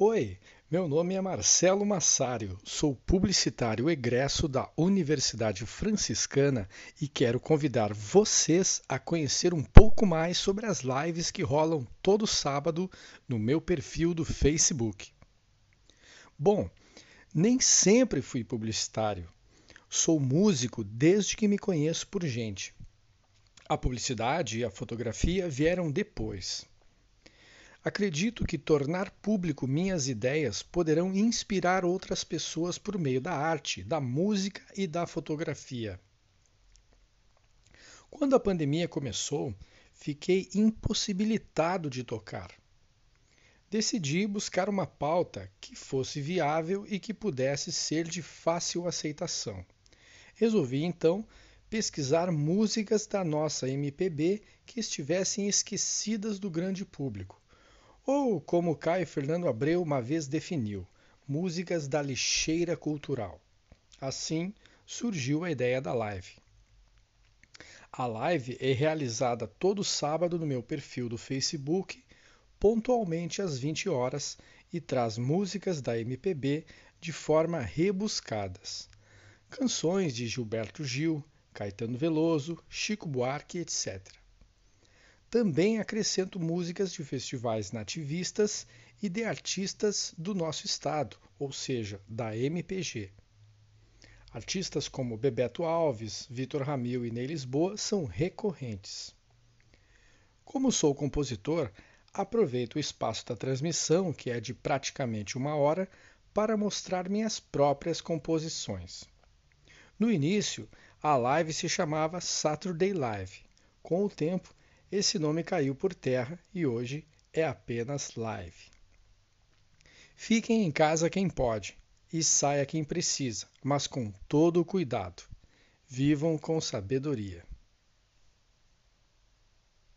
Oi, meu nome é Marcelo Massario, sou publicitário egresso da Universidade Franciscana e quero convidar vocês a conhecer um pouco mais sobre as lives que rolam todo sábado no meu perfil do Facebook. Bom, nem sempre fui publicitário. Sou músico desde que me conheço por gente. A publicidade e a fotografia vieram depois. Acredito que tornar público minhas ideias poderão inspirar outras pessoas por meio da arte, da música e da fotografia. Quando a pandemia começou, fiquei impossibilitado de tocar. Decidi buscar uma pauta que fosse viável e que pudesse ser de fácil aceitação. Resolvi então pesquisar músicas da nossa MPB que estivessem esquecidas do grande público ou, como Caio Fernando Abreu uma vez definiu, músicas da lixeira cultural. Assim surgiu a ideia da live. A live é realizada todo sábado no meu perfil do Facebook, pontualmente às 20 horas, e traz músicas da MPB de forma rebuscadas. Canções de Gilberto Gil, Caetano Veloso, Chico Buarque, etc. Também acrescento músicas de festivais nativistas e de artistas do nosso estado, ou seja, da MPG. Artistas como Bebeto Alves, Vitor Ramil e Ney Lisboa são recorrentes. Como sou compositor, aproveito o espaço da transmissão, que é de praticamente uma hora, para mostrar minhas próprias composições. No início, a live se chamava Saturday Live. Com o tempo, esse nome caiu por terra e hoje é apenas live. Fiquem em casa quem pode e saia quem precisa, mas com todo o cuidado. Vivam com sabedoria.